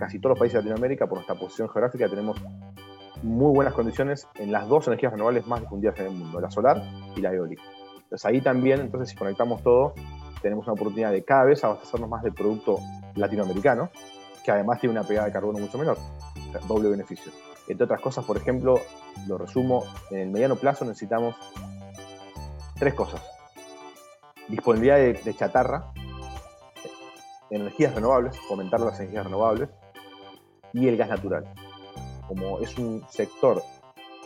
casi todos los países de Latinoamérica, por nuestra posición geográfica, tenemos muy buenas condiciones en las dos energías renovables más difundidas en el mundo, la solar y la eólica. Entonces ahí también, entonces si conectamos todo, tenemos una oportunidad de cada vez abastecernos más del producto latinoamericano, que además tiene una pegada de carbono mucho menor, doble beneficio. Entre otras cosas, por ejemplo, lo resumo, en el mediano plazo necesitamos tres cosas. Disponibilidad de, chatarra, energías renovables, fomentar las energías renovables y el gas natural. Como es un sector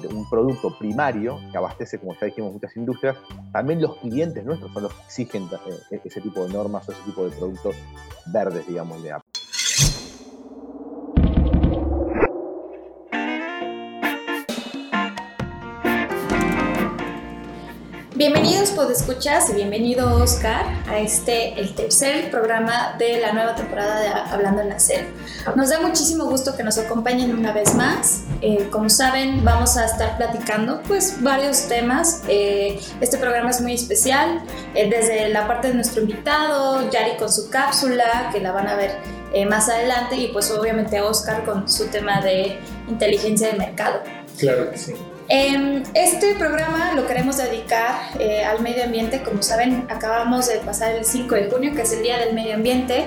de un producto primario que abastece, como ya dijimos, muchas industrias, también los clientes nuestros son los que exigen ese tipo de normas o ese tipo de productos verdes, digamos, de Bienvenidos escuchas y bienvenido Oscar a este, el tercer programa de la nueva temporada de Hablando en la. Nos da muchísimo gusto que nos acompañen una vez más. Eh, como saben, vamos a estar platicando pues varios temas. Eh, este programa es muy especial, eh, desde la parte de nuestro invitado, Yari con su cápsula, que la van a ver más adelante, y pues obviamente Oscar con su tema de inteligencia de mercado. Claro que sí. Este programa lo queremos dedicar eh, al medio ambiente. Como saben, acabamos de pasar el 5 de junio, que es el Día del Medio Ambiente,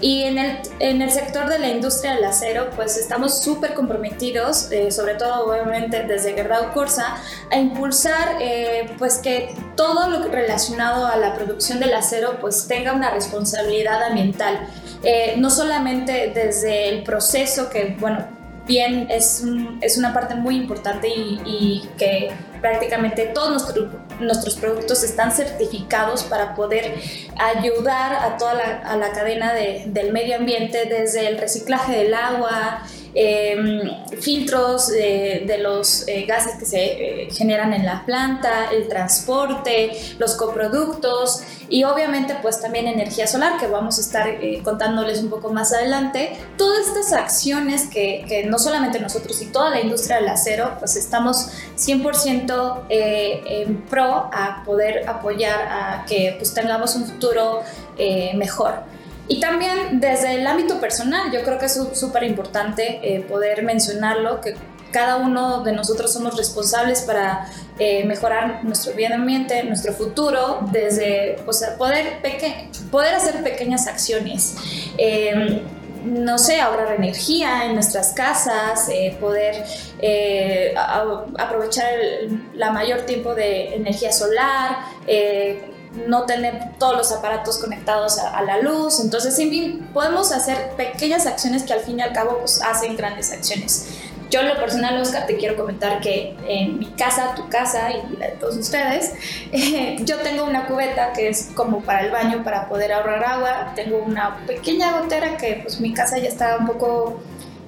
y en el, en el sector de la industria del acero, pues estamos súper comprometidos, eh, sobre todo obviamente desde Gerdau Corsa, a impulsar eh, pues que todo lo relacionado a la producción del acero pues tenga una responsabilidad ambiental. no solamente desde el proceso que, bueno, bien es, es una parte muy importante y, que prácticamente todos nuestros, nuestros productos están certificados para poder ayudar a toda la, a la cadena de, del medio ambiente, desde el reciclaje del agua, filtros de, los eh, gases que se eh, generan en la planta, el transporte, los coproductos y obviamente pues también energía solar que vamos a estar eh, contándoles un poco más adelante. Todas estas acciones que, que, no solamente nosotros y toda la industria del acero pues estamos 100% en pro a poder apoyar a que pues tengamos un futuro mejor. Y también desde el ámbito personal, yo creo que es súper importante eh, poder mencionarlo, que cada uno de nosotros somos responsables para eh, mejorar nuestro bien ambiente, nuestro futuro, desde poder, poder hacer pequeñas acciones. Em, no sé, ahorrar energía en nuestras casas, eh, poder aprovechar la mayor tiempo de energía solar, no tener todos los aparatos conectados a, la luz. Entonces, en fin, podemos hacer pequeñas acciones que al fin y al cabo pues, hacen grandes acciones. Yo en lo personal, Oscar, te quiero comentar que en mi casa, tu casa y la de todos ustedes, yo tengo una cubeta que es como para el baño, para poder ahorrar agua. Tengo una pequeña gotera que pues mi casa ya está un poco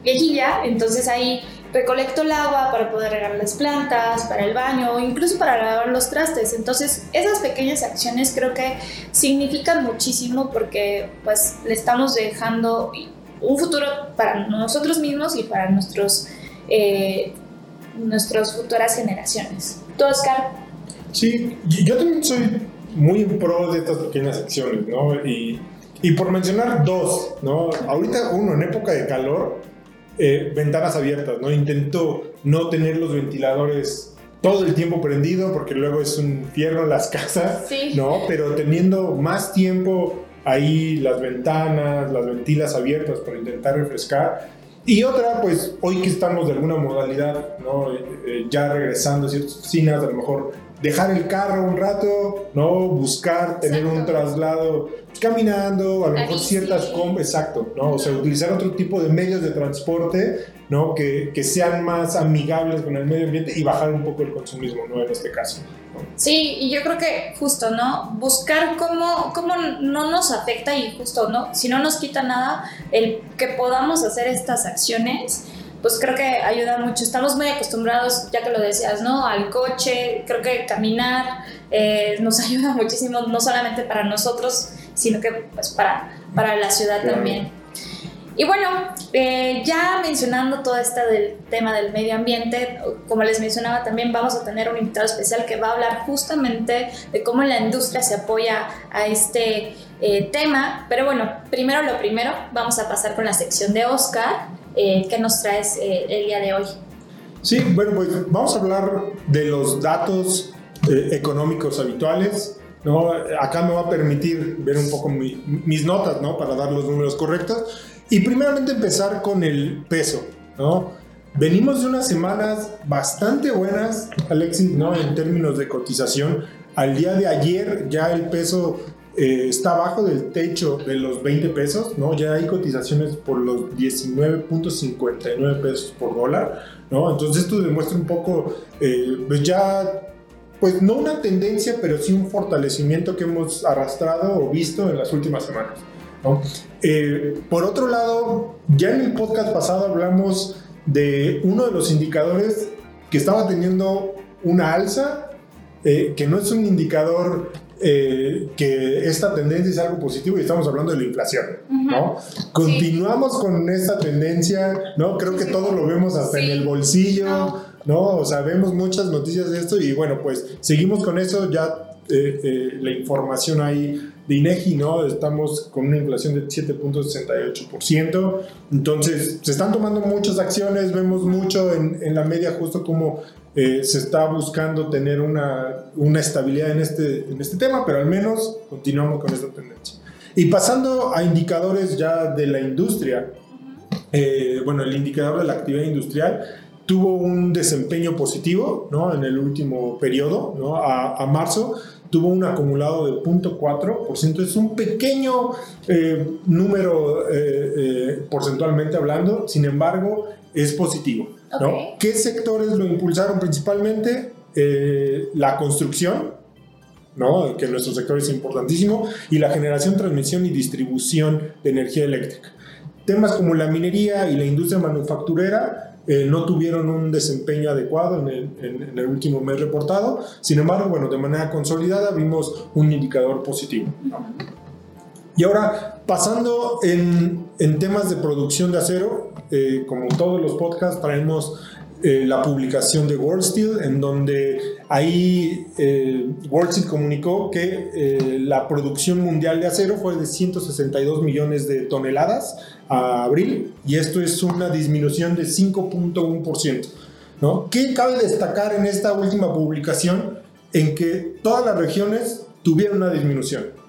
viejilla, entonces ahí recolecto el agua para poder regar las plantas, para el baño incluso para lavar los trastes. Entonces, esas pequeñas acciones creo que significan muchísimo porque pues le estamos dejando un futuro para nosotros mismos y para nuestros, eh, nuestras futuras generaciones. ¿Tú, Oscar? Sí, yo también soy muy en pro de estas pequeñas acciones, ¿no? Y, y por mencionar dos, ¿no? Ahorita uno, en época de calor, eh, ventanas abiertas, ¿no? Intento no tener los ventiladores todo el tiempo prendido porque luego es un infierno las casas, ¿no? Pero teniendo más tiempo ahí las ventanas, las ventilas abiertas para intentar refrescar. Y otra, pues hoy que estamos de alguna modalidad, ¿no? Eh, eh, ya regresando a ciertas oficinas, a lo mejor dejar el carro un rato, ¿no? Buscar tener un traslado caminando, a lo mejor ciertas compras, exacto, ¿no? O sea, utilizar otro tipo de medios de transporte, ¿no? Que, que, sean más amigables con el medio ambiente y bajar un poco el consumismo, ¿no? En este caso. Sí, y yo creo que justo, ¿no? Buscar cómo, cómo no nos afecta y justo, ¿no? Si no nos quita nada, el que podamos hacer estas acciones pues creo que ayuda mucho. Estamos muy acostumbrados, ya que lo decías, ¿no? Al coche, creo que caminar eh, nos ayuda muchísimo, no solamente para nosotros, sino que pues para, para la ciudad también. Y bueno, eh, ya mencionando todo esto del tema del medio ambiente, como les mencionaba también vamos a tener un invitado especial que va a hablar justamente de cómo la industria se apoya a este eh, tema. Pero bueno, primero lo primero, vamos a pasar con la sección de Oscar. Eh, ¿Qué nos traes el día de hoy? Sí, bueno, pues vamos a hablar de los datos económicos habituales, ¿no? Acá me va a permitir ver un poco mis notas, ¿no? Para dar los números correctos. Y primeramente empezar con el peso, ¿no? Venimos de unas semanas bastante buenas, Alexis, ¿no? En términos de cotización. Al día de ayer ya el peso eh, está abajo del techo de los 20 pesos, ¿no? Ya hay cotizaciones por los 19.59 pesos por dólar, ¿no? Entonces esto demuestra un poco, eh, pues ya pues no una tendencia, pero sí un fortalecimiento que hemos arrastrado o visto en las últimas semanas. Eh, por otro lado, ya en el podcast pasado hablamos de uno de los indicadores que estaba teniendo una alza, eh, que no es un indicador eh, que esta tendencia es algo positivo y estamos hablando de la inflación, ¿no? Continuamos con esta tendencia, ¿no? Creo que todo lo vemos hasta en el bolsillo, ¿no? O sea, vemos muchas noticias de esto y bueno, pues seguimos con eso, ya la información ahí de INEGI, ¿no? Estamos con una inflación de 7.68%. Entonces, se están tomando muchas acciones, vemos mucho en, en la media justo como eh, se está buscando tener una, una estabilidad en este, en este tema, pero al menos continuamos con esta tendencia. Y pasando a indicadores ya de la industria, eh, bueno, el indicador de la actividad industrial tuvo un desempeño positivo ¿no? en el último periodo, ¿no? a, a marzo, tuvo un acumulado de 0.4%, es un pequeño eh, número eh, eh, porcentualmente hablando, sin embargo, es positivo. ¿No? ¿Qué sectores lo impulsaron principalmente? la construcción, ¿no? que nuestro sector es importantísimo, y la generación, transmisión y distribución de energía eléctrica. Temas como la minería y la industria manufacturera eh, no tuvieron un desempeño adecuado en el, último mes reportado. Sin embargo, bueno, de manera consolidada vimos un indicador positivo. Y ahora, pasando en, temas de producción de acero, eh, como todos los podcasts, traemos eh, la publicación de World Steel, en donde ahí eh, World Steel comunicó que eh, la producción mundial de acero fue de 162 millones de toneladas a abril, y esto es una disminución de 5.1%. ¿no? ¿Qué cabe destacar en esta última publicación? En que todas las regiones tuvieron una disminución.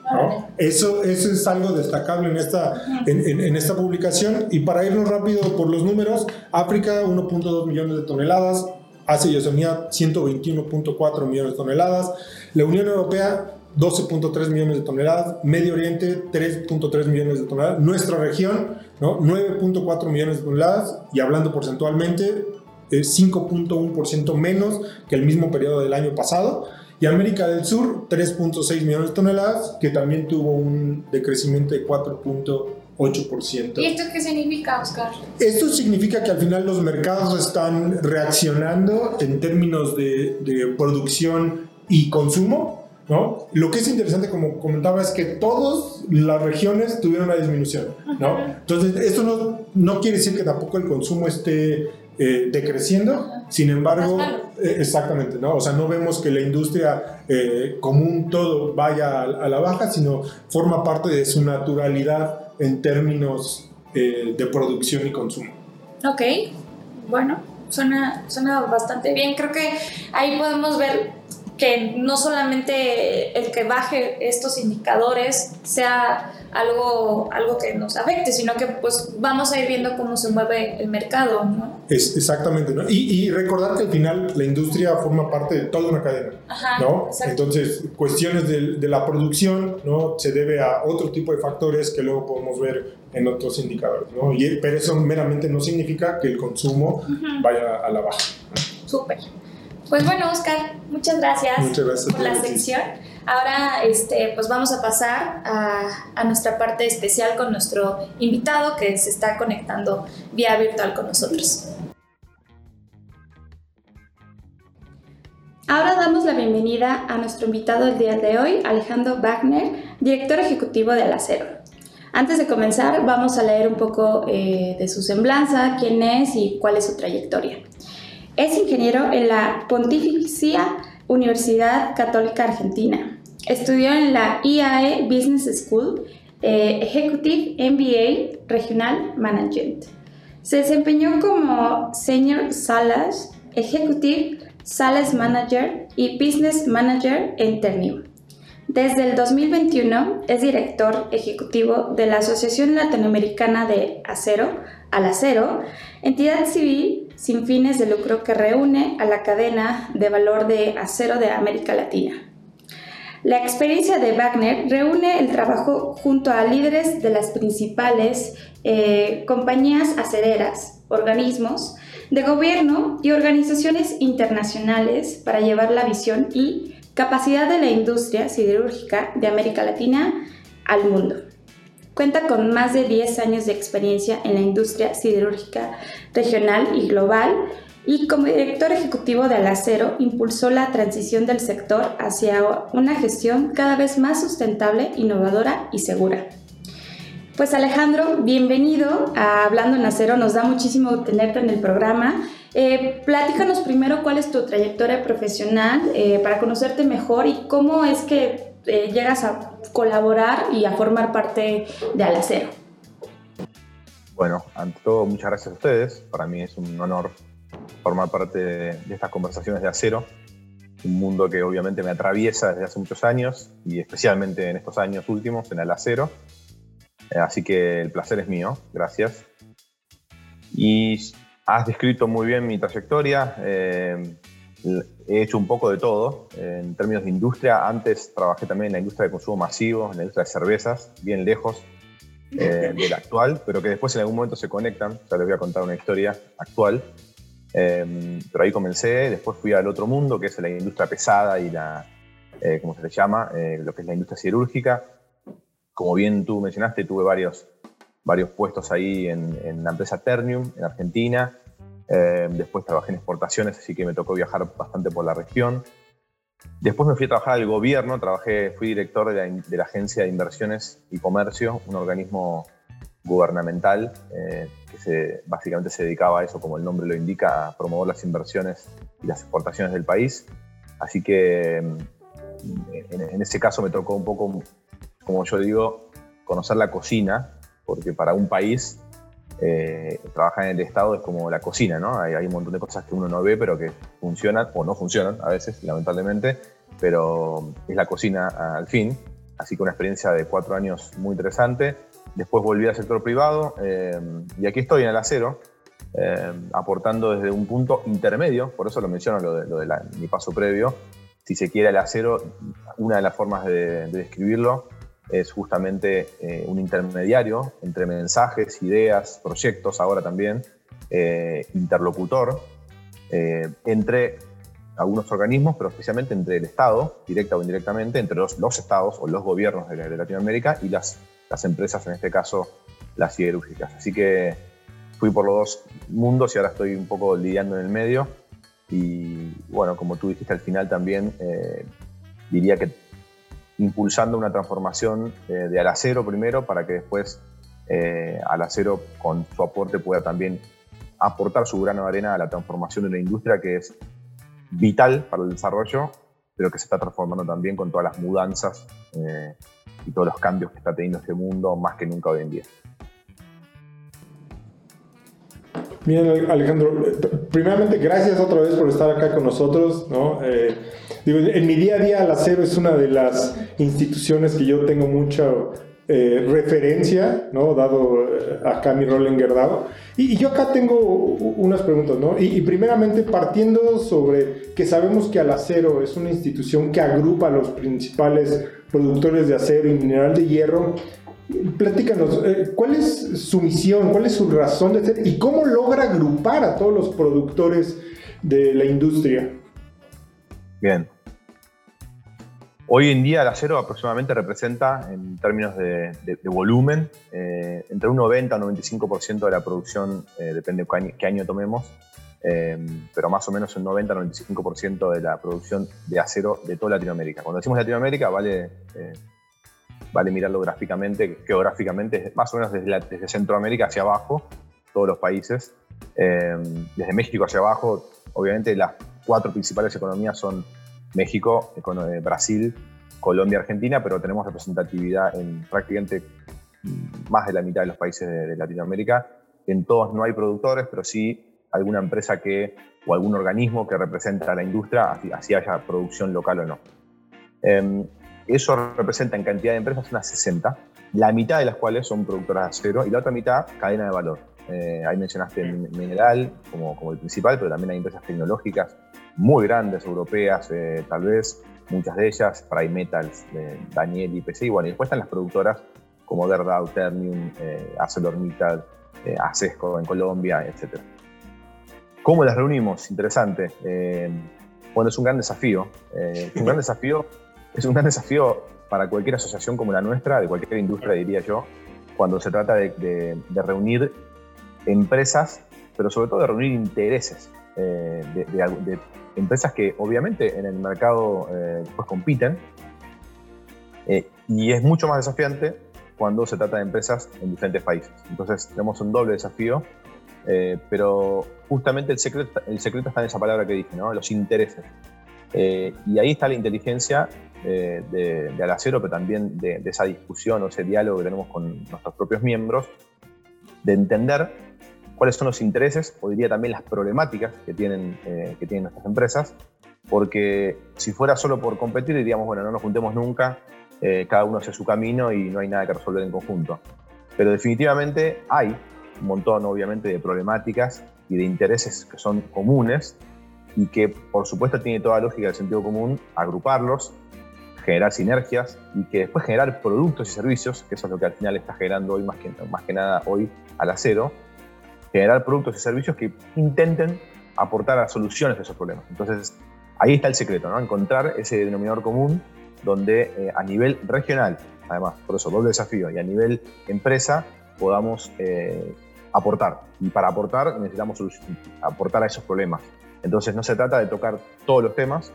Eso, eso es algo destacable en esta, en, esta publicación. Y para irnos rápido por los números, África 1.2 millones de toneladas, Asia y Oceanía 121.4 millones de toneladas, la Unión Europea 12.3 millones de toneladas, Medio Oriente 3.3 millones de toneladas, nuestra región ¿no? 9.4 millones de toneladas y hablando porcentualmente es 5.1% menos que el mismo periodo del año pasado. Y América del Sur, 3.6 millones de toneladas, que también tuvo un decrecimiento de 4.8%. ¿Y esto qué significa, Oscar? Esto significa que al final los mercados están reaccionando en términos de, de producción y consumo. ¿No? Lo que es interesante, como comentaba, es que todas las regiones tuvieron una disminución, ¿no? Entonces, esto no, no quiere decir que tampoco el consumo esté eh, decreciendo, sin embargo, eh, exactamente, ¿no? O sea, no vemos que la industria eh, común todo vaya a, la baja, sino forma parte de su naturalidad en términos de producción y consumo. Ok, bueno, suena, suena bastante bien. Creo que ahí podemos ver que no solamente el que baje estos indicadores sea algo, algo que nos afecte, sino que pues vamos a ir viendo cómo se mueve el mercado, ¿no? Es, exactamente, ¿no? Y, recordar que al final la industria forma parte de toda una cadena, ¿no? Entonces, cuestiones de, la producción, ¿no? Se debe a otro tipo de factores que luego podemos ver en otros indicadores, ¿no? Y, pero eso meramente no significa que el consumo vaya a la baja. Súper. Pues bueno, Oscar, muchas gracias, por la sección. Ahora, este, pues vamos a pasar a, nuestra parte especial con nuestro invitado que se está conectando vía virtual con nosotros. Ahora damos la bienvenida a nuestro invitado del día de hoy, Alejandro Wagner, director ejecutivo de Alacero. Antes de comenzar, vamos a leer un poco eh, de su semblanza, quién es y cuál es su trayectoria. Es ingeniero en la Pontificia Universidad Católica Argentina. Estudió en la IAE Business School, eh, Executive MBA Regional Management. Se desempeñó como Senior Salas, Executive Sales Manager y Business Manager en Ternium. Desde el 2021 es director ejecutivo de la Asociación Latinoamericana de Acero, Alacero, entidad civil sin fines de lucro que reúne a la cadena de valor de acero de América Latina. La experiencia de Wagner reúne el trabajo junto a líderes de las principales eh, compañías acereras, organismos de gobierno y organizaciones internacionales para llevar la visión y capacidad de la industria siderúrgica de América Latina al mundo. Cuenta con más de 10 años de experiencia en la industria siderúrgica regional y global y como director ejecutivo de Alacero impulsó la transición del sector hacia una gestión cada vez más sustentable, innovadora y segura. Pues Alejandro, bienvenido a Hablando en Acero, nos da muchísimo tenerte en el programa. Eh, platícanos primero cuál es tu trayectoria profesional eh, para conocerte mejor y cómo es que eh, llegas a colaborar y a formar parte de Alacero. Bueno, ante todo, muchas gracias a ustedes. Para mí es un honor formar parte de estas conversaciones de acero, un mundo que obviamente me atraviesa desde hace muchos años y especialmente en estos años últimos en el acero. Eh, así que el placer es mío, gracias. Y has descrito muy bien mi trayectoria. Eh, he hecho un poco de todo en términos de industria. Antes trabajé también en la industria de consumo masivo, en la industria de cervezas, bien lejos eh, de la actual, pero que después en algún momento se conectan. Ya les voy a contar una historia actual. Eh, pero ahí comencé, después fui al otro mundo, que es la industria pesada y la, eh, ¿cómo se le llama? lo que es la industria cirúrgica. Como bien tú mencionaste, tuve varios, varios puestos ahí en, en la empresa Ternium, en Argentina. Eh, después trabajé en exportaciones, así que me tocó viajar bastante por la región. Después me fui a trabajar al gobierno, trabajé, fui director de la, Agencia de Inversiones y Comercio, un organismo gubernamental eh, que se, básicamente se dedicaba a eso, como el nombre lo indica, a promover las inversiones y las exportaciones del país. Así que mm, en, en ese caso me tocó un poco, como yo digo, conocer la cocina, porque para un país eh, trabajar en el Estado es como la cocina, ¿no? Hay, un montón de cosas que uno no ve, pero que funcionan o no funcionan a veces, lamentablemente, pero es la cocina al fin. Así que una experiencia de cuatro años muy interesante. Después volví al sector privado eh, y aquí estoy en el acero, eh, aportando desde un punto intermedio, por eso lo menciono lo de, mi paso previo. Si se quiere el acero, una de las formas de describirlo es justamente eh, un intermediario entre mensajes, ideas, proyectos, ahora también, eh, interlocutor, eh, entre algunos organismos, pero especialmente entre el Estado, directa o indirectamente, entre los, los estados o los gobiernos de, Latinoamérica y las, las empresas, en este caso las siderúrgicas. Así que fui por los dos mundos y ahora estoy un poco lidiando en el medio. Y bueno, como tú dijiste al final también, diría que impulsando una transformación eh, de al acero primero para que después eh, al acero con su aporte pueda también aportar su grano de arena a la transformación de una industria que es vital para el desarrollo, pero que se está transformando también con todas las mudanzas eh, y todos los cambios que está teniendo este mundo más que nunca hoy en día. Bien, Alejandro, primeramente gracias otra vez por estar acá con nosotros. ¿no? Eh, digo, en mi día a día, la acero es una de las instituciones que yo tengo mucha eh, referencia, ¿no? dado eh, acá mi rol en Gerdau. Y, yo acá tengo unas preguntas, ¿no? Y, y, primeramente partiendo sobre que sabemos que Alacero es una institución que agrupa a los principales productores de acero y mineral de hierro, Platícanos, eh, ¿cuál es su misión? ¿Cuál es su razón de ser? ¿Y cómo logra agrupar a todos los productores de la industria? Bien. Hoy en día el acero aproximadamente representa, en términos de, volumen, eh, entre un 90 y un 95% de la producción, eh, depende de qué año, tomemos, pero más o menos un 90 95% de la producción de acero de toda Latinoamérica. Cuando decimos Latinoamérica, vale vale mirarlo gráficamente, geográficamente, más o menos desde, Centroamérica hacia abajo, todos los países. Eh, desde México hacia abajo, obviamente las cuatro principales economías son México, eh, Brasil, Colombia, Argentina, pero tenemos representatividad en prácticamente más de la mitad de los países de, Latinoamérica. En todos no hay productores, pero sí alguna empresa que, o algún organismo que representa a la industria, así, haya producción local o no. Em, eso representa en cantidad de empresas unas 60, la mitad de las cuales son productoras de acero y la otra mitad cadena de valor. Eh, ahí mencionaste Mineral como, como el principal, pero también hay empresas tecnológicas muy grandes, europeas, eh, tal vez, muchas de ellas, Primetals, eh, Daniel y PC, y bueno, y después están las productoras como Verdau, Ternium, eh, ArcelorMittal, eh, Acesco en Colombia, etc. ¿Cómo las reunimos? Interesante. bueno, es un gran desafío. un gran desafío. Es un gran desafío para cualquier asociación como la nuestra, de cualquier industria, diría yo, cuando se trata de, reunir empresas, pero sobre todo de reunir intereses de, de, empresas que obviamente en el mercado eh, pues compiten eh, y es mucho más desafiante cuando se trata de empresas en diferentes países. Entonces tenemos un doble desafío, eh, pero justamente el secreto, el secreto está en esa palabra que dije, ¿no? los intereses. y ahí está la inteligencia de, de Alacero, pero también de, de esa discusión o ese diálogo que tenemos con nuestros propios miembros, de entender cuáles son los intereses, o diría también las problemáticas que tienen, eh, que tienen nuestras empresas, porque si fuera solo por competir diríamos, bueno, no nos juntemos nunca, eh, cada uno hace su camino y no hay nada que resolver en conjunto. Pero definitivamente hay un montón, obviamente, de problemáticas y de intereses que son comunes y que, por supuesto, tiene toda lógica del sentido común agruparlos, generar sinergias y que después generar productos y servicios, que eso es lo que al final está generando hoy más que, más que nada hoy al acero, generar productos y servicios que intenten aportar a soluciones de esos problemas. Entonces, ahí está el secreto, ¿no? Encontrar ese denominador común donde eh, a nivel regional, además, por eso doble desafío, y a nivel empresa podamos eh, aportar. Y para aportar necesitamos aportar a esos problemas. Entonces, no se trata de tocar todos los temas,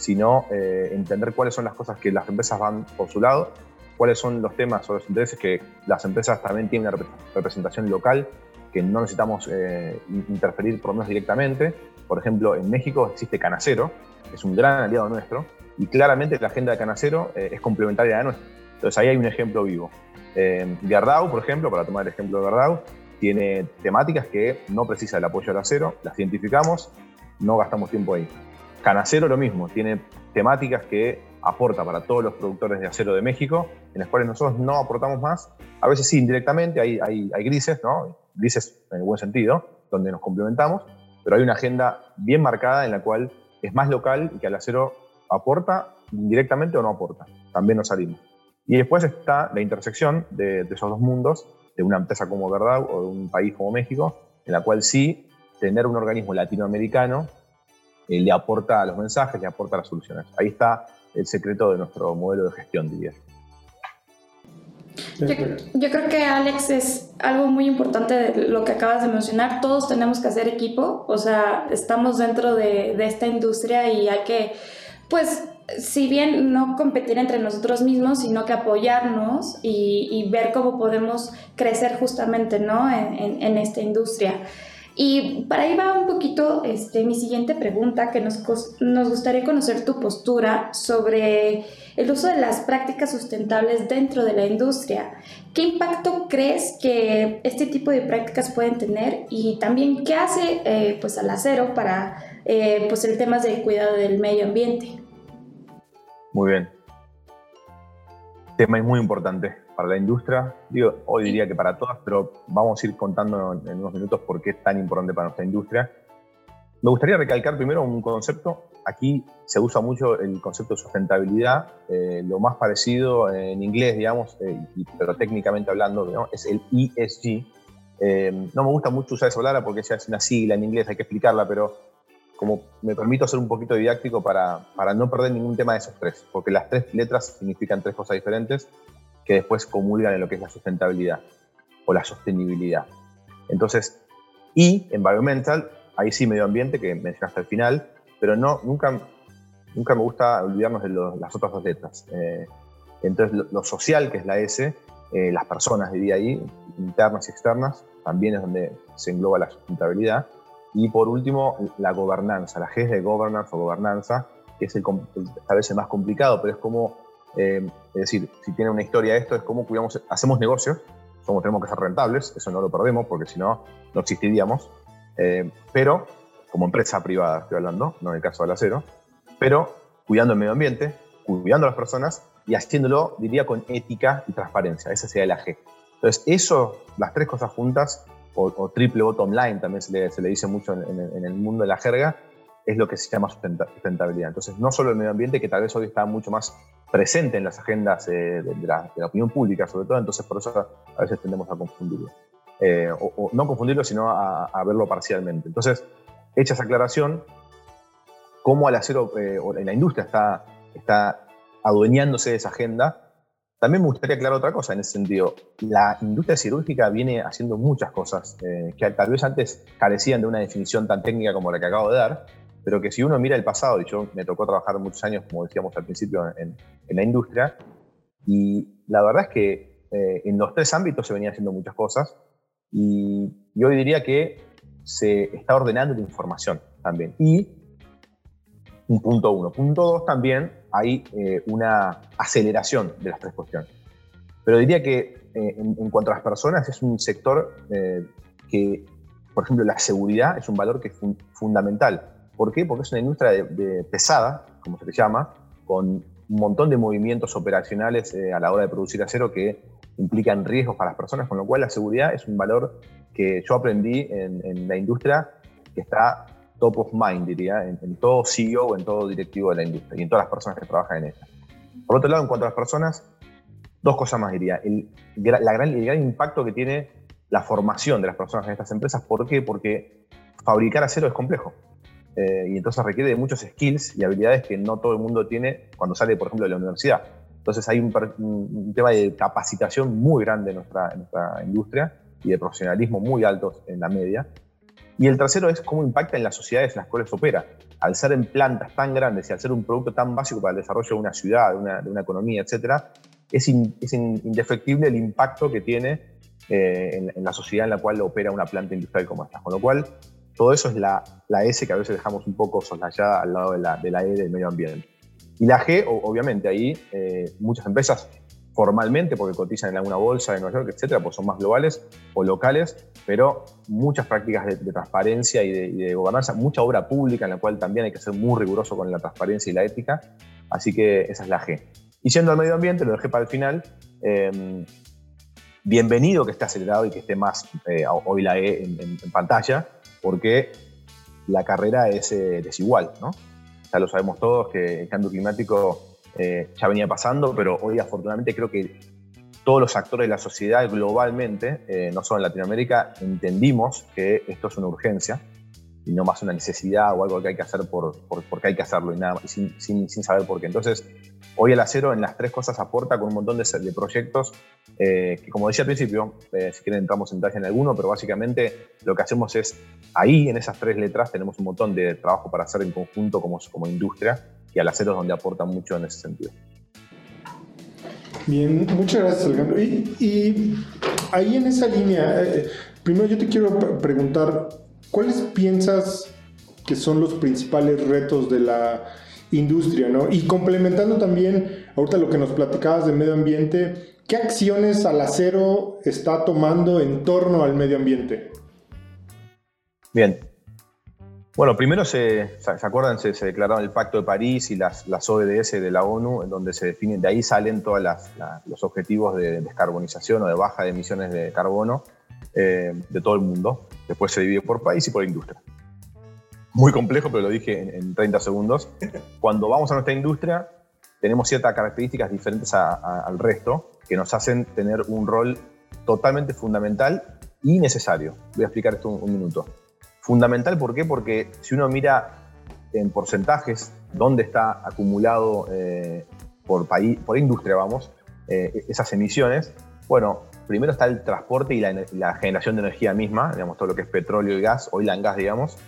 sino eh, entender cuáles son las cosas que las empresas van por su lado, cuáles son los temas o los intereses que las empresas también tienen una representación local que no necesitamos eh, interferir por lo menos directamente. Por ejemplo, en México existe Canacero, que es un gran aliado nuestro, y claramente la agenda de Canacero eh, es complementaria a la nuestra. Entonces ahí hay un ejemplo vivo. Eh, Gardau, por ejemplo, para tomar el ejemplo de Gardau, tiene temáticas que no precisa el apoyo al acero, las identificamos, no gastamos tiempo ahí. Canacero lo mismo, tiene temáticas que aporta para todos los productores de acero de México, en las cuales nosotros no aportamos más, a veces sí indirectamente, hay, hay, hay grises, ¿no? grises en el buen sentido, donde nos complementamos, pero hay una agenda bien marcada en la cual es más local y que al acero aporta directamente o no aporta. También nos salimos. Y después está la intersección de, esos dos mundos, de una empresa como Verdad o de un país como México, en la cual sí tener un organismo latinoamericano eh, le aporta los mensajes, le aporta las soluciones. Ahí está el secreto de nuestro modelo de gestión, diría. Yo, creo que Alex es algo muy importante de lo que acabas de mencionar. Todos tenemos que hacer equipo, o sea, estamos dentro de, esta industria y hay que, pues, si bien no competir entre nosotros mismos, sino que apoyarnos y, ver cómo podemos crecer justamente, ¿no? En esta industria. Y para ahí va un poquito este, mi siguiente pregunta, que nos, nos gustaría conocer tu postura sobre el uso de las prácticas sustentables dentro de la industria. ¿Qué impacto crees que este tipo de prácticas pueden tener? Y también, ¿qué hace eh, pues, al acero para eh, pues, el tema del cuidado del medio ambiente? Muy bien. Tema muy importante para la industria, digo, hoy diría que para todas, pero vamos a ir contando en unos minutos por qué es tan importante para nuestra industria. Me gustaría recalcar primero un concepto. Aquí se usa mucho el concepto de sustentabilidad. Eh, lo más parecido en inglés, digamos, eh, pero técnicamente hablando, es el ESG. Eh, no me gusta mucho usar esa palabra porque se hace una sigla en inglés, hay que explicarla, pero como me permito ser un poquito didáctico para, para no perder ningún tema de esos tres, porque las tres letras significan tres cosas diferentes que después comulgan en lo que es la sustentabilidad o la sostenibilidad. Entonces, y environmental, ahí sí medio ambiente, que mencionaste al final, pero no, nunca, nunca me gusta olvidarnos de las otras dos letras. Eh, Entonces, lo, social, que es la S, eh, las personas, diría ahí, internas y externas, también es donde se engloba la sustentabilidad. Y por último, la gobernanza, la G de governance o gobernanza, que es el, a veces más complicado, pero es como, eh, es decir, si tiene una historia esto, es como cuidamos, hacemos negocios, somos, tenemos que ser rentables, eso no lo perdemos porque si no, no existiríamos, eh, pero como empresa privada estoy hablando, no en el caso del acero, pero cuidando el medio ambiente, cuidando a las personas y haciéndolo, diría, con ética y transparencia. Esa sería la G. Entonces, eso, las tres cosas juntas, o, triple bottom line, también se le, dice mucho en, el mundo de la jerga, es lo que se llama sustentabilidad. Entonces, no solo el medio ambiente, que tal vez hoy está mucho más presente en las agendas eh, de, la, opinión pública, sobre todo, entonces por eso a veces tendemos a confundirlo. Eh, o, no confundirlo, sino a, verlo parcialmente. Entonces, hecha esa aclaración, cómo al acero, eh, o la industria está, está adueñándose de esa agenda, también me gustaría aclarar otra cosa en ese sentido. La industria cirúrgica viene haciendo muchas cosas eh, que tal vez antes carecían de una definición tan técnica como la que acabo de dar, pero que si uno mira el pasado, y yo me tocó trabajar muchos años, como decíamos al principio, en, la industria, y la verdad es que eh, en los tres ámbitos se venía haciendo muchas cosas, y, y hoy diría que se está ordenando la información también. Y un punto uno. Punto dos también, hay eh, una aceleración de las tres cuestiones. Pero diría que eh, en, cuanto a las personas es un sector eh, que, por ejemplo, la seguridad es un valor que es fundamental. ¿Por qué? Porque es una industria pesada, como se le llama, con un montón de movimientos operacionales a la hora de producir acero que implican riesgos para las personas, con lo cual la seguridad es un valor que yo aprendí en, en la industria que está top of mind, diría, en, todo CEO, en todo directivo de la industria y en todas las personas que trabajan en ella. Por otro lado, en cuanto a las personas, dos cosas más diría. El, la gran, el gran impacto que tiene la formación de las personas en estas empresas. ¿Por qué? Porque fabricar acero es complejo. Eh, y entonces requiere de muchos skills y habilidades que no todo el mundo tiene cuando sale, por ejemplo, de la universidad. Entonces hay un, un tema de capacitación muy grande en nuestra, en nuestra industria y de profesionalismo muy alto en la media. Y el tercero es cómo impacta en las sociedades en las cuales opera. Al ser en plantas tan grandes y al ser un producto tan básico para el desarrollo de una ciudad, de una, economía, etc., es, indefectible el impacto que tiene eh, en, la sociedad en la cual opera una planta industrial como esta. Con lo cual, todo eso es la, S que a veces dejamos un poco soslayada al lado de la, de la E del medio ambiente. Y la G, obviamente, ahí eh, muchas empresas formalmente, porque cotizan en alguna bolsa de Nueva York, etcétera, pues son más globales o locales, pero muchas prácticas de, transparencia y de, gobernanza, mucha obra pública en la cual también hay que ser muy riguroso con la transparencia y la ética. Así que esa es la G. Y siendo al medio ambiente, lo dejé para el final. Em, bienvenido que esté acelerado y que esté más eh, hoy la E en, pantalla, porque la carrera es eh, desigual, ¿no? Ya lo sabemos todos que el cambio climático eh, ya venía pasando, pero hoy afortunadamente creo que todos los actores de la sociedad globalmente, eh, no solo en Latinoamérica, entendimos que esto es una urgencia y no más una necesidad o algo que hay que hacer por, porque hay que hacerlo y nada sin, sin, sin, saber por qué. Entonces, hoy el acero en las tres cosas aporta con un montón de, de proyectos eh, que, como decía al principio, si quieren entramos en detalle en alguno, pero básicamente lo que hacemos es, ahí en esas tres letras tenemos un montón de trabajo para hacer en conjunto como, como industria y al acero es donde aporta mucho en ese sentido. Bien, muchas gracias Alejandro. Y, ahí en esa línea, eh, primero yo te quiero preguntar, ¿cuáles piensas que son los principales retos de la industria? ¿no? Y complementando también, ahorita lo que nos platicabas de medio ambiente, ¿qué acciones al acero está tomando en torno al medio ambiente? Bien, bueno, primero se, acuerdan, se, declararon el Pacto de París y las, las ODS de la ONU, en donde se definen, de ahí salen todos los objetivos de descarbonización o de baja de emisiones de carbono eh, de todo el mundo. Después se divide por país y por industria. Muy complejo, pero lo dije en, 30 segundos. Cuando vamos a nuestra industria, tenemos ciertas características diferentes al resto que nos hacen tener un rol totalmente fundamental y necesario. Voy a explicar esto un minuto. Fundamental, ¿por qué? Porque si uno mira en porcentajes dónde está acumulado eh, por, país, por industria, vamos, eh, esas emisiones, bueno, primero está el transporte y la, generación de energía misma, digamos, todo lo que es petróleo y gas, oil and gas, digamos.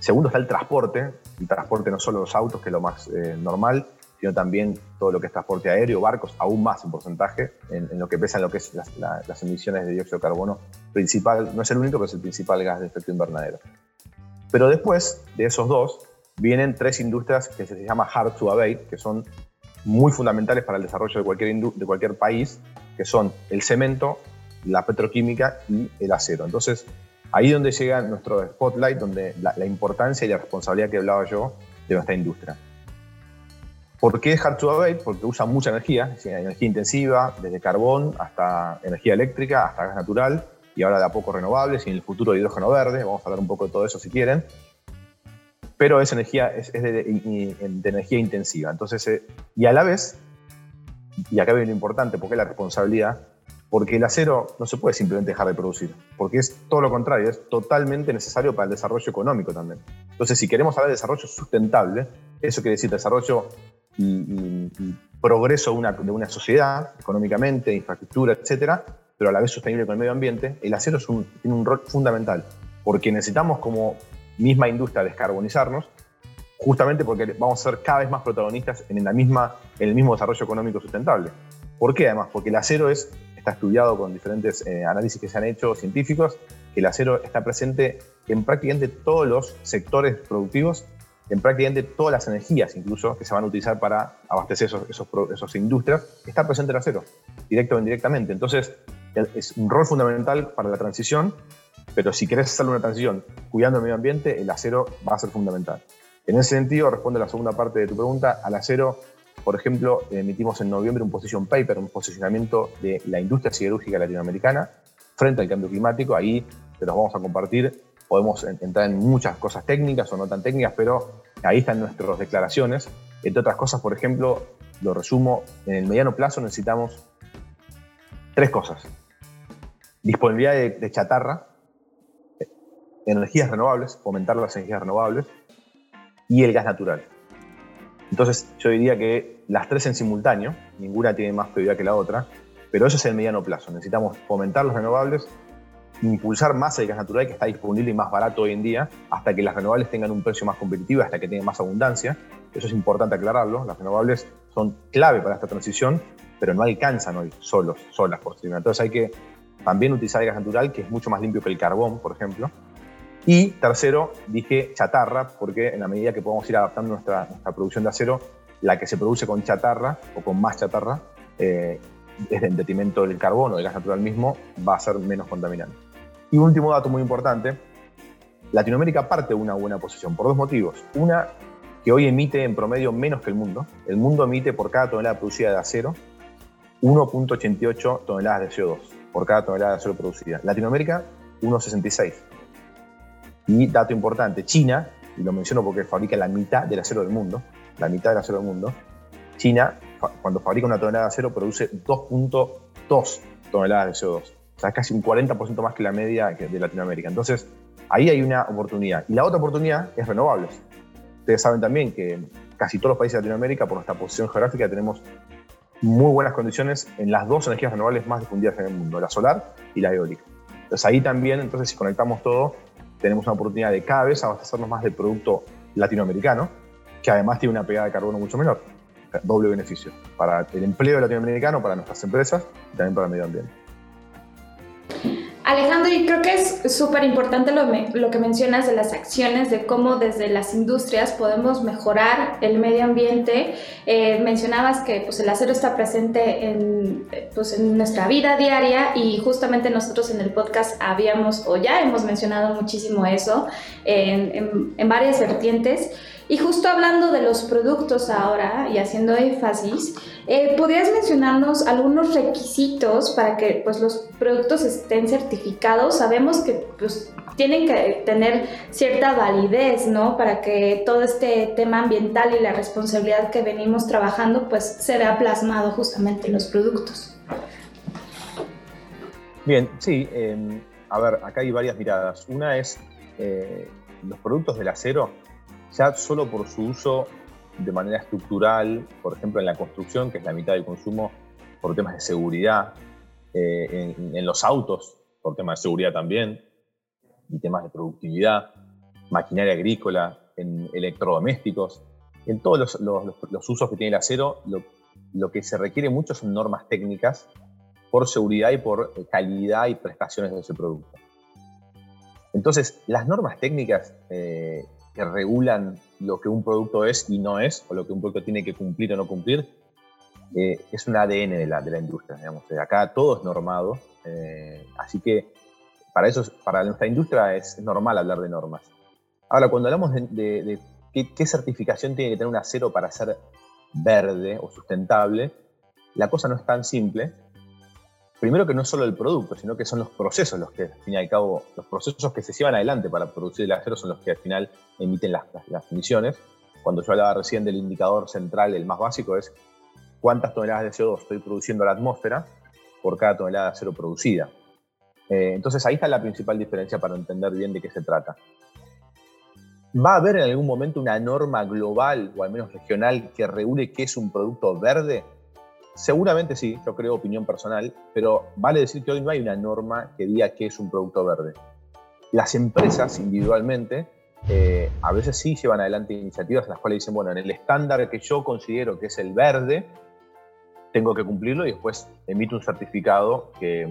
Segundo está el transporte, el transporte no solo los autos, que es lo más eh, normal, sino también todo lo que es transporte aéreo, barcos, aún más en porcentaje, en, lo que pesan lo que es las, emisiones de dióxido de carbono principal, no es el único, pero es el principal gas de efecto invernadero. Pero después de esos dos, vienen tres industrias que se llama hard to abate, que son muy fundamentales para el desarrollo de cualquier, de cualquier país, que son el cemento, la petroquímica y el acero. Entonces, ahí es donde llega nuestro spotlight, donde la, la importancia y la responsabilidad que hablaba yo de nuestra industria. ¿Por qué hard to abate? Porque usa mucha energía, energía intensiva, desde carbón hasta energía eléctrica, hasta gas natural, y ahora de a poco renovables, y en el futuro hidrógeno verde, vamos a hablar un poco de todo eso si quieren. Pero es energía, es, de, energía intensiva. Entonces, eh, y a la vez, y acá viene lo importante, porque es la responsabilidad, porque el acero no se puede simplemente dejar de producir, porque es todo lo contrario, es totalmente necesario para el desarrollo económico también. Entonces, si queremos hablar de desarrollo sustentable, eso quiere decir desarrollo y, progreso de una, de una, sociedad, económicamente, infraestructura, etcétera, pero a la vez sostenible con el medio ambiente, el acero es un, tiene un rol fundamental, porque necesitamos como misma industria descarbonizarnos, justamente porque vamos a ser cada vez más protagonistas en, la misma, en el mismo desarrollo económico sustentable. ¿Por qué además? Porque el acero es, está estudiado con diferentes eh, análisis que se han hecho científicos, que el acero está presente en prácticamente todos los sectores productivos en prácticamente todas las energías, incluso que se van a utilizar para abastecer esos, esos, industrias, está presente el acero, directo o indirectamente. Entonces, es un rol fundamental para la transición, pero si querés hacer una transición cuidando el medio ambiente, el acero va a ser fundamental. En ese sentido, responde a la segunda parte de tu pregunta, al acero, por ejemplo, emitimos en noviembre un position paper, un posicionamiento de la industria siderúrgica latinoamericana frente al cambio climático. Ahí te los vamos a compartir podemos entrar en muchas cosas técnicas o no tan técnicas, pero ahí están nuestras declaraciones. Entre otras cosas, por ejemplo, lo resumo, en el mediano plazo necesitamos tres cosas. Disponibilidad de, chatarra, energías renovables, aumentar las energías renovables y el gas natural. Entonces yo diría que las tres en simultáneo, ninguna tiene más prioridad que la otra, pero eso es el mediano plazo. Necesitamos fomentar los renovables, impulsar más el gas natural que está disponible y más barato hoy en día, hasta que las renovables tengan un precio más competitivo, hasta que tengan más abundancia. Eso es importante aclararlo. Las renovables son clave para esta transición, pero no alcanzan hoy solos, solas por sí. Entonces hay que también utilizar el gas natural, que es mucho más limpio que el carbón, por ejemplo. Y tercero, dije chatarra, porque en la medida que podamos ir adaptando nuestra, nuestra producción de acero, la que se produce con chatarra o con más chatarra, eh, es en detrimento del carbón o del gas natural mismo, va a ser menos contaminante. Y un último dato muy importante, Latinoamérica parte de una buena posición por dos motivos. Una, que hoy emite en promedio menos que el mundo. El mundo emite por cada tonelada producida de acero 1.88 toneladas de CO2 por cada tonelada de acero producida. Latinoamérica, 1.66. Y dato importante, China, y lo menciono porque fabrica la mitad del acero del mundo, la mitad del acero del mundo, China, cuando fabrica una tonelada de acero, produce 2.2 toneladas de CO2. O sea, casi un 40% más que la media de Latinoamérica. Entonces, ahí hay una oportunidad. Y la otra oportunidad es renovables. Ustedes saben también que casi todos los países de Latinoamérica, por nuestra posición geográfica, tenemos muy buenas condiciones en las dos energías renovables más difundidas en el mundo, la solar y la eólica. Entonces ahí también, entonces si conectamos todo, tenemos una oportunidad de cada vez abastecernos más del producto latinoamericano, que además tiene una pegada de carbono mucho menor. Doble beneficio para el empleo latinoamericano, para nuestras empresas y también para el medio ambiente. Alejandro, y creo que es súper importante lo, lo, que mencionas de las acciones, de cómo desde las industrias podemos mejorar el medio ambiente. Eh, mencionabas que pues, el acero está presente en, pues, en nuestra vida diaria y justamente nosotros en el podcast habíamos o ya hemos mencionado muchísimo eso en, en, en varias vertientes. Y justo hablando de los productos ahora y haciendo énfasis, eh, ¿podrías mencionarnos algunos requisitos para que pues, los productos estén certificados? Sabemos que pues, tienen que tener cierta validez, ¿no? Para que todo este tema ambiental y la responsabilidad que venimos trabajando, pues se plasmado justamente en los productos. Bien, sí. Em, a ver, acá hay varias miradas. Una es eh, los productos del acero ya solo por su uso de manera estructural, por ejemplo en la construcción, que es la mitad del consumo, por temas de seguridad, eh, en, los autos, por temas de seguridad también, y temas de productividad, maquinaria agrícola, en electrodomésticos. en todos los, usos que tiene el acero, lo, que se requiere mucho son normas técnicas por seguridad y por eh, calidad y prestaciones de ese producto. Entonces, las normas técnicas eh, que regulan lo que un producto es y no es, o lo que un producto tiene que cumplir o no cumplir, eh, es un ADN de la, de la industria. Digamos. Acá todo es normado, así que para, eso, para nuestra industria es, normal hablar de normas. Ahora, cuando hablamos de ¿Qué, certificación tiene que tener un acero para ser verde o sustentable? La cosa no es tan simple. Primero que no es solo el producto, sino que son los procesos los que, al fin y al cabo, los procesos que se llevan adelante para producir el acero son los que al final emiten las, emisiones. Cuando yo hablaba recién del indicador central, el más básico es cuántas toneladas de CO2 estoy produciendo a la atmósfera por cada tonelada de acero producida. Eh, entonces ahí está la principal diferencia para entender bien de qué se trata. ¿Va a haber en algún momento una norma global o al menos regional que regule qué es un producto verde? Seguramente sí, yo creo opinión personal, pero vale decir que hoy no hay una norma que diga qué es un producto verde. Las empresas individualmente eh, a veces sí llevan adelante iniciativas en las cuales dicen, bueno, en el estándar que yo considero que es el verde, tengo que cumplirlo y después emito un certificado que,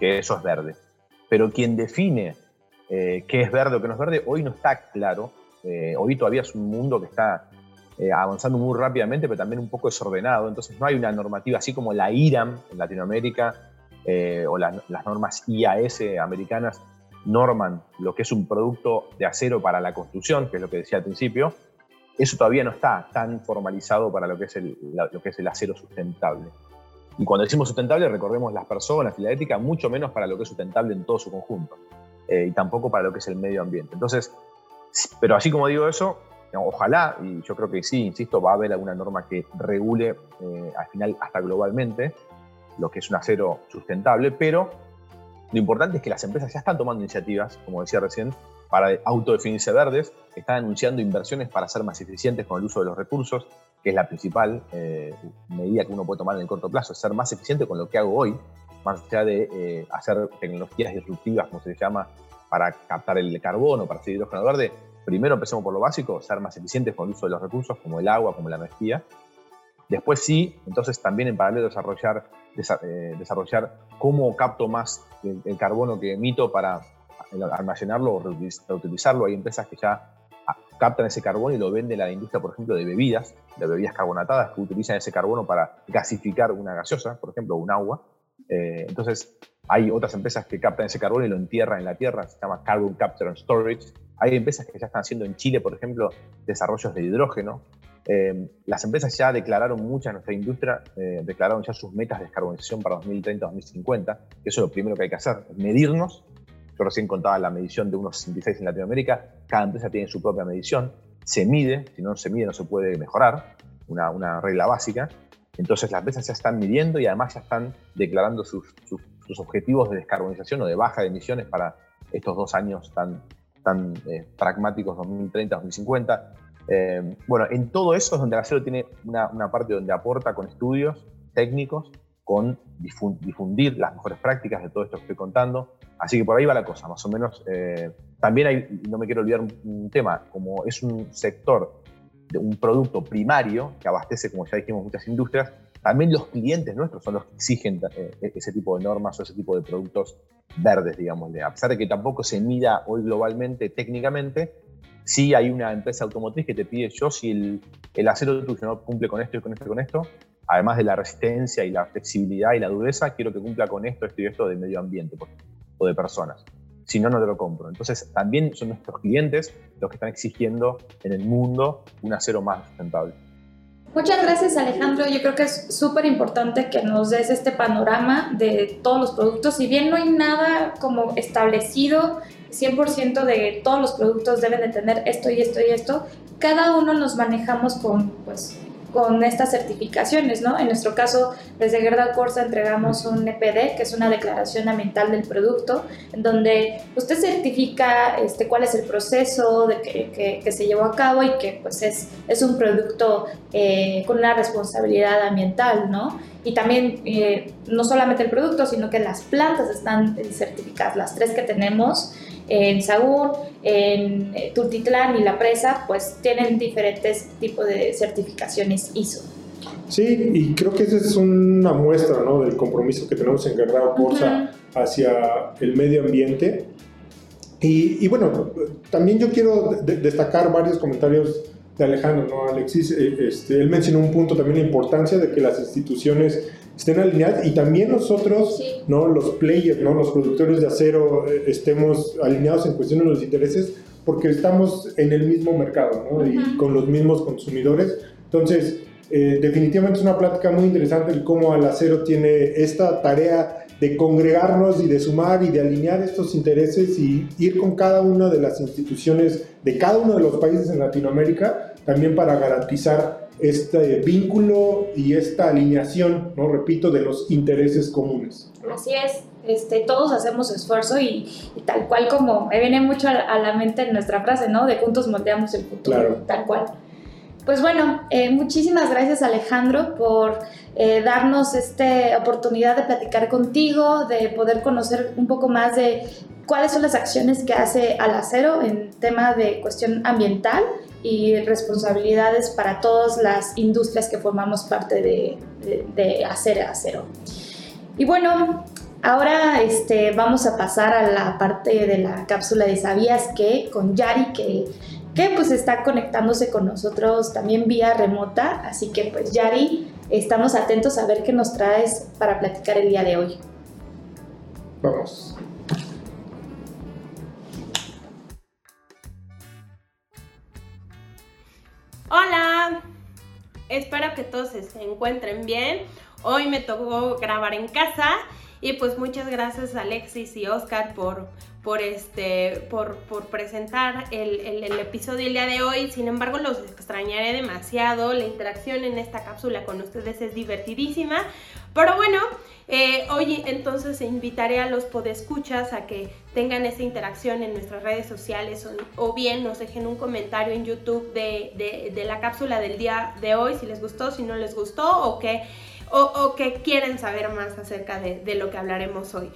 eso es verde. Pero quien define eh, qué es verde o qué no es verde, hoy no está claro eh, hoy todavía es un mundo que está eh, avanzando muy rápidamente, pero también un poco desordenado. Entonces no hay una normativa así como la IRAM en Latinoamérica eh, o las normas IAS americanas norman lo que es un producto de acero para la construcción, que es lo que decía al principio. Eso todavía no está tan formalizado para lo que es el, lo que es el acero sustentable. Y cuando decimos sustentable, recordemos las personas y la ética, mucho menos para lo que es sustentable en todo su conjunto. y tampoco para lo que es el medio ambiente. Entonces, pero así como digo eso, ojalá, y yo creo que sí, insisto, va a haber alguna norma que regule eh, al final hasta globalmente lo que es un acero sustentable, pero lo importante es que las empresas ya están tomando iniciativas, como decía recién, para autodefinirse verdes, están anunciando inversiones para ser más eficientes con el uso de los recursos, que es la principal eh, medida que uno puede tomar en el corto plazo, ser más eficiente con lo que hago hoy, más allá de eh, hacer tecnologías disruptivas, como se llama, para captar el carbono, para hacer hidrógeno verde, primero empecemos por lo básico, ser más eficientes con el uso de los recursos, como el agua, como la energía. Después sí, entonces también en paralelo desarrollar, eh, desarrollar cómo capto más el, carbono que emito para almacenarlo o reutilizarlo. Hay empresas que ya ah, captan ese carbono y lo venden a la industria, por ejemplo, de bebidas, de bebidas carbonatadas, que utilizan ese carbono para gasificar una gaseosa, por ejemplo, un agua. Eh, entonces, hay otras empresas que captan ese carbono y lo entierran en la tierra, se llama Carbon Capture and Storage. Hay empresas que ya están haciendo en Chile, por ejemplo, desarrollos de hidrógeno. Eh, las empresas ya declararon, muchas nuestra industria, eh, declararon ya sus metas de descarbonización para 2030-2050. Eso es lo primero que hay que hacer, medirnos. Yo recién contaba la medición de unos 66 en Latinoamérica. Cada empresa tiene su propia medición. Se mide, si no se mide no se puede mejorar, una, una regla básica. Entonces las empresas ya están midiendo y además ya están declarando sus, objetivos de descarbonización o de baja de emisiones para estos dos años tan, tan eh, pragmáticos, 2030-2050. Eh, bueno, en todo eso es donde el acero tiene una, parte donde aporta con estudios técnicos, con difundir las mejores prácticas de todo esto que estoy contando. Así que por ahí va la cosa, más o menos. Eh, también no me quiero olvidar un tema, como es un sector un producto primario que abastece, como ya dijimos, muchas industrias, también los clientes nuestros son los que exigen eh, ese tipo de normas o ese tipo de productos verdes, digamos. A pesar de que tampoco se mida hoy globalmente, técnicamente, sí hay una empresa automotriz que te pide yo si el, el acero tuyo no cumple con esto y con esto y con esto, además de la resistencia y la flexibilidad y la dureza, quiero que cumpla con esto, esto y esto de medio ambiente o de personas si no, no te lo compro. Entonces, también son nuestros clientes los que están exigiendo en el mundo un acero más sustentable. Muchas gracias Alejandro, yo creo que es súper importante que nos des este panorama de todos los productos. Si bien no hay nada como establecido 100% de todos los productos deben de tener esto y esto y esto, cada uno nos manejamos con pues con estas certificaciones, ¿no? En nuestro caso, desde Gerda Corsa entregamos un EPD, que es una declaración ambiental del producto, en donde usted certifica este, cuál es el proceso de que, que, se llevó a cabo y que pues es, es un producto eh, con una responsabilidad ambiental, ¿no? Y también eh, no solamente el producto, sino que las plantas están certificadas, las tres que tenemos en Sagún, en eh, Tultitlán y La Presa, pues tienen diferentes tipos de certificaciones ISO. Sí, y creo que esa es una muestra ¿no? del compromiso que tenemos en Guerrero Corsa hacia el medio ambiente. Y, bueno, también yo quiero destacar varios comentarios de Alejandro, ¿no? Alexis, eh, este, él mencionó un punto también la importancia de que las instituciones estén alineadas y también nosotros, ¿no? Los players, ¿no? Los productores de acero eh, estemos alineados en cuestión de los intereses porque estamos en el mismo mercado, ¿no? Y con los mismos consumidores. Entonces, eh, definitivamente es una plática muy interesante el cómo al acero tiene esta tarea de congregarnos y de sumar y de alinear estos intereses y ir con cada una de las instituciones de cada uno de los países en Latinoamérica también para garantizar este vínculo y esta alineación, no repito, de los intereses comunes. Así es, este, todos hacemos esfuerzo y, tal cual como me viene mucho a, la mente nuestra frase, ¿no? De juntos moldeamos el futuro, tal cual. Pues bueno, eh, muchísimas gracias Alejandro por eh, darnos esta oportunidad de platicar contigo, de poder conocer un poco más de cuáles son las acciones que hace Al Acero en tema de cuestión ambiental y responsabilidades para todas las industrias que formamos parte de, de, Hacer Acero. Y bueno, ahora este, vamos a pasar a la parte de la cápsula de ¿Sabías qué? con Yari, que que pues está conectándose con nosotros también vía remota. Así que pues Yari, estamos atentos a ver qué nos traes para platicar el día de hoy. Vamos. Hola, espero que todos se encuentren bien. Hoy me tocó grabar en casa y pues muchas gracias Alexis y Oscar por, por, este, por, presentar el, el, episodio el día de hoy. Sin embargo, los extrañaré demasiado. La interacción en esta cápsula con ustedes es divertidísima. Pero bueno, eh, hoy entonces invitaré a los podescuchas a que tengan esa interacción en nuestras redes sociales o, bien nos dejen un comentario en YouTube de, de, la cápsula del día de hoy, si les gustó, si no les gustó o que o, que quieren saber más acerca de, lo que hablaremos hoy.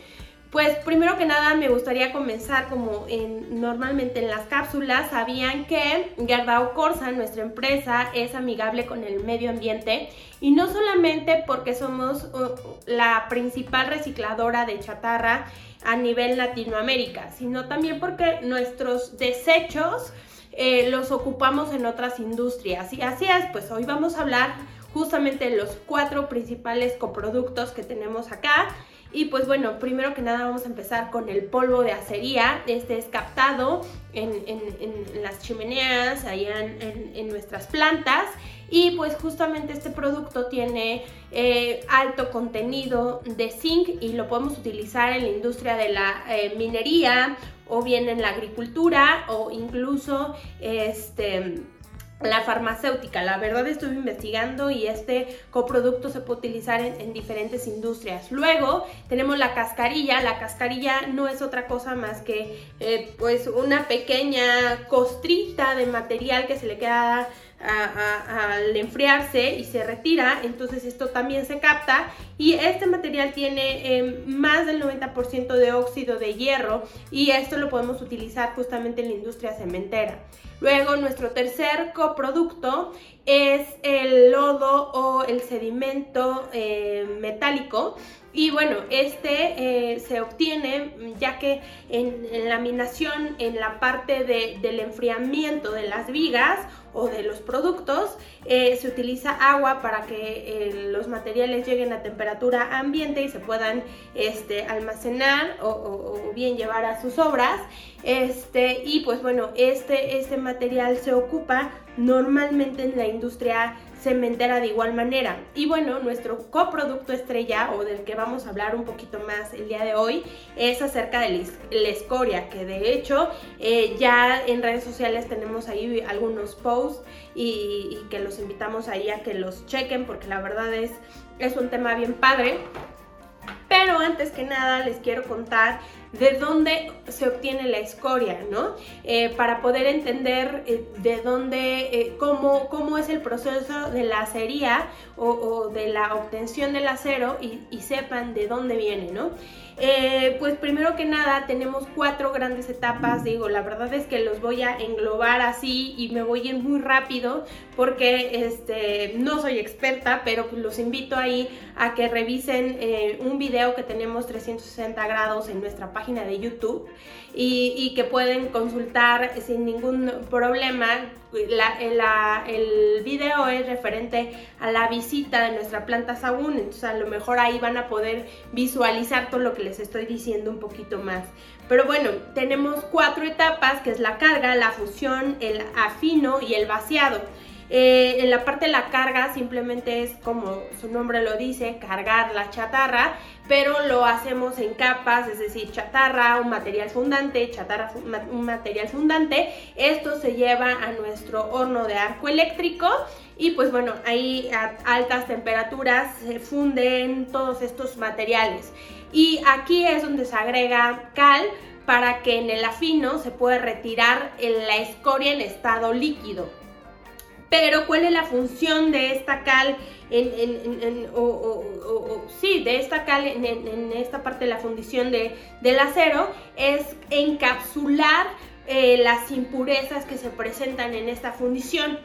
Pues primero que nada me gustaría comenzar como en, normalmente en las cápsulas, sabían que Gerdau Corsa, nuestra empresa, es amigable con el medio ambiente y no solamente porque somos uh, la principal recicladora de chatarra a nivel Latinoamérica, sino también porque nuestros desechos eh, los ocupamos en otras industrias. Y así es, pues hoy vamos a hablar justamente los cuatro principales coproductos que tenemos acá. Y pues bueno, primero que nada vamos a empezar con el polvo de acería. Este es captado en, las chimeneas, allá en, nuestras plantas. Y pues justamente este producto tiene eh, alto contenido de zinc y lo podemos utilizar en la industria de la eh, minería o bien en la agricultura o incluso este la farmacéutica. La verdad estuve investigando y este coproducto se puede utilizar en, diferentes industrias. Luego tenemos la cascarilla. La cascarilla no es otra cosa más que eh, pues una pequeña costrita de material que se le queda al enfriarse y se retira, entonces esto también se capta y este material tiene eh, más del 90% de óxido de hierro y esto lo podemos utilizar justamente en la industria cementera. Luego nuestro tercer coproducto es el lodo o el sedimento eh, metálico y bueno, este eh, se obtiene ya que en, en, la minación, en la parte del enfriamiento de las vigas o de los productos, eh, se utiliza agua para que eh, los materiales lleguen a temperatura ambiente y se puedan este, almacenar o, bien llevar a sus obras. Este, y pues bueno, este, este material se ocupa normalmente en la industria cementera de igual manera. Y bueno, nuestro coproducto estrella o del que vamos a hablar un poquito más el día de hoy es acerca de la escoria, que de hecho eh, ya en redes sociales tenemos ahí algunos posts y, que los invitamos ahí a que los chequen porque la verdad es, es un tema bien padre. Pero antes que nada les quiero contar de dónde se obtiene la escoria, ¿no? Eh, para poder entender eh, de dónde, eh, cómo, cómo, es el proceso de la acería o, de la obtención del acero y, y, sepan de dónde viene, ¿no? Pues primero que nada tenemos cuatro grandes etapas, digo, la verdad es que los voy a englobar así y me voy a ir muy rápido porque este, no soy experta, pero pues los invito ahí a que revisen un video que tenemos 360 grados en nuestra página de YouTube y, que pueden consultar sin ningún problema. el video es referente a la visita de nuestra planta Sagún, entonces a lo mejor ahí van a poder visualizar todo lo que les estoy diciendo un poquito más. Pero bueno, tenemos cuatro etapas, que es la carga, la fusión, el afino y el vaciado. Eh, en la parte de la carga simplemente es como su nombre lo dice, cargar la chatarra, pero lo hacemos en capas, es decir, chatarra, un material fundante, chatarra, un material fundante. Esto se lleva a nuestro horno de arco eléctrico y pues bueno, ahí a altas temperaturas se funden todos estos materiales. Y aquí es donde se agrega cal para que en el afino se pueda retirar la escoria en estado líquido. Pero ¿cuál es la función de esta cal? En, o, sí, de esta cal en, esta parte de la fundición de, del acero es encapsular eh, las impurezas que se presentan en esta fundición.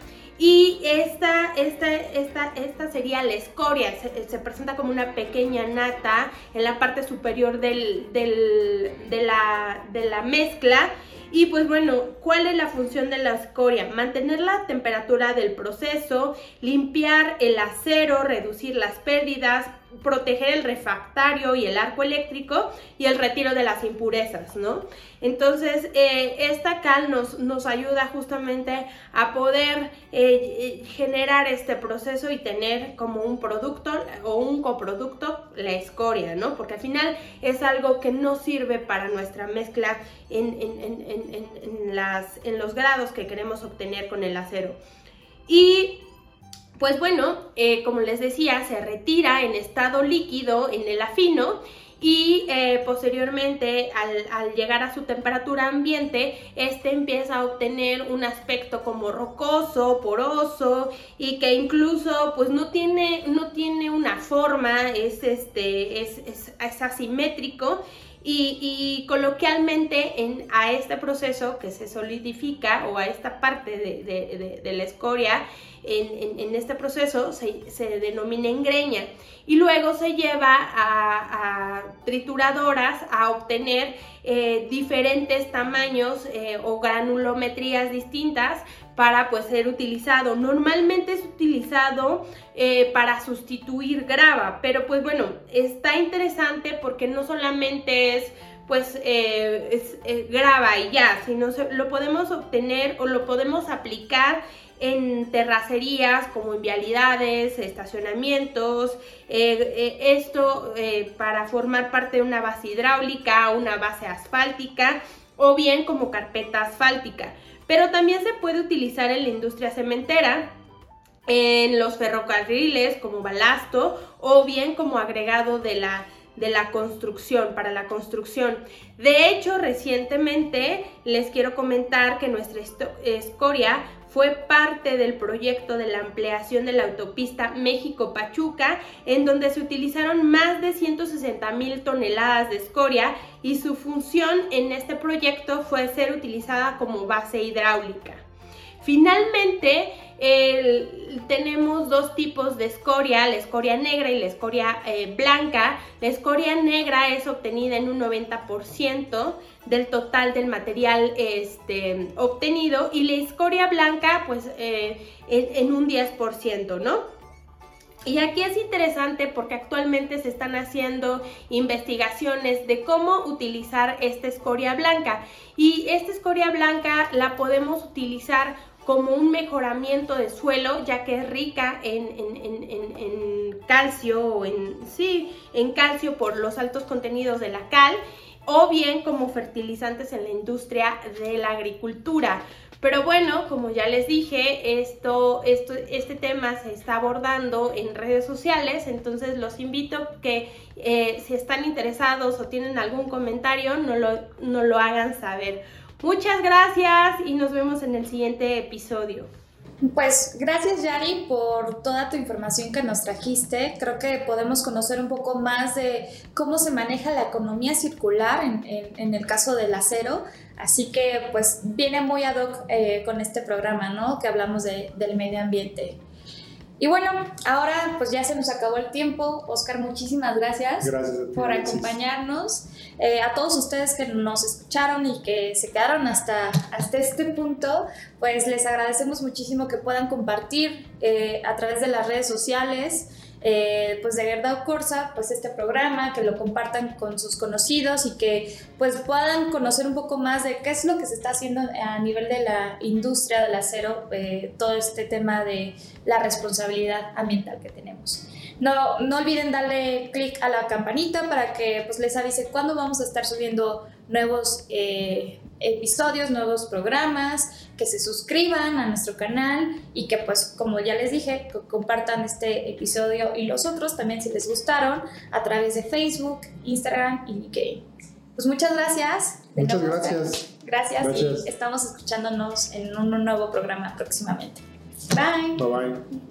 Y esta, esta, esta, esta sería la escoria, se, presenta como una pequeña nata en la parte superior del, del, de, la, de la mezcla y pues bueno, ¿cuál es la función de la escoria? Mantener la temperatura del proceso, limpiar el acero, reducir las pérdidas, proteger el refractario y el arco eléctrico y el retiro de las impurezas, ¿no? Entonces, eh, esta cal nos, nos, ayuda justamente a poder eh, generar este proceso y tener como un producto o un coproducto la escoria, ¿no? Porque al final es algo que no sirve para nuestra mezcla en, las, en los grados que queremos obtener con el acero. Y pues bueno, eh, como les decía, se retira en estado líquido en el afino y eh, posteriormente al, llegar a su temperatura ambiente, este empieza a obtener un aspecto como rocoso, poroso y que incluso pues no tiene, no tiene una forma, es, este, es, es, asimétrico y, coloquialmente en, a este proceso que se solidifica o a esta parte de, de la escoria, en, este proceso se, denomina engreña. Y luego se lleva a, trituradoras a obtener eh, diferentes tamaños eh, o granulometrías distintas para pues, ser utilizado. Normalmente es utilizado eh, para sustituir grava, pero pues bueno, está interesante porque no solamente es pues es, grava y ya, sino lo podemos obtener o lo podemos aplicar en terracerías como en vialidades, estacionamientos, eh, eh, esto eh, para formar parte de una base hidráulica, una base asfáltica o bien como carpeta asfáltica. Pero también se puede utilizar en la industria cementera, en los ferrocarriles como balasto o bien como agregado de la de la construcción, para la construcción. De hecho, recientemente les quiero comentar que nuestra escoria fue parte del proyecto de la ampliación de la autopista México-Pachuca, en donde se utilizaron más de 160 mil toneladas de escoria y su función en este proyecto fue ser utilizada como base hidráulica. Finalmente, tenemos dos tipos de escoria, la escoria negra y la escoria eh, blanca. La escoria negra es obtenida en un 90% del total del material este, obtenido y la escoria blanca pues eh, en, en un 10%, ¿no? Y aquí es interesante porque actualmente se están haciendo investigaciones de cómo utilizar esta escoria blanca. Y esta escoria blanca la podemos utilizar como un mejoramiento de suelo, ya que es rica en, calcio, en, sí, en calcio por los altos contenidos de la cal. o bien como fertilizantes en la industria de la agricultura. Pero bueno, como ya les dije, esto, esto, este tema se está abordando en redes sociales, entonces los invito que eh, si están interesados o tienen algún comentario, no lo, no lo hagan saber. Muchas gracias y nos vemos en el siguiente episodio. Pues gracias Yari por toda tu información que nos trajiste. Creo que podemos conocer un poco más de cómo se maneja la economía circular en, el caso del acero. Así que pues viene muy ad hoc eh, con este programa, ¿no? Que hablamos del medio ambiente. Y bueno, ahora pues ya se nos acabó el tiempo. Oscar, muchísimas gracias, por acompañarnos. Eh, a todos ustedes que nos escucharon y que se quedaron hasta, hasta este punto, pues les agradecemos muchísimo que puedan compartir eh, a través de las redes sociales eh, pues de verdad Corsa, pues este programa, que lo compartan con sus conocidos y que pues puedan conocer un poco más de qué es lo que se está haciendo a nivel de la industria del acero, eh, todo este tema de la responsabilidad ambiental que tenemos. No, no olviden darle clic a la campanita para que pues les avise cuándo vamos a estar subiendo nuevos eh, episodios, nuevos programas, que se suscriban a nuestro canal y que pues como ya les dije, compartan este episodio y los otros también si les gustaron a través de Facebook, Instagram y LinkedIn. Pues muchas gracias. Muchas gracias. gracias. Gracias y estamos escuchándonos en un nuevo programa próximamente. Bye. Bye bye.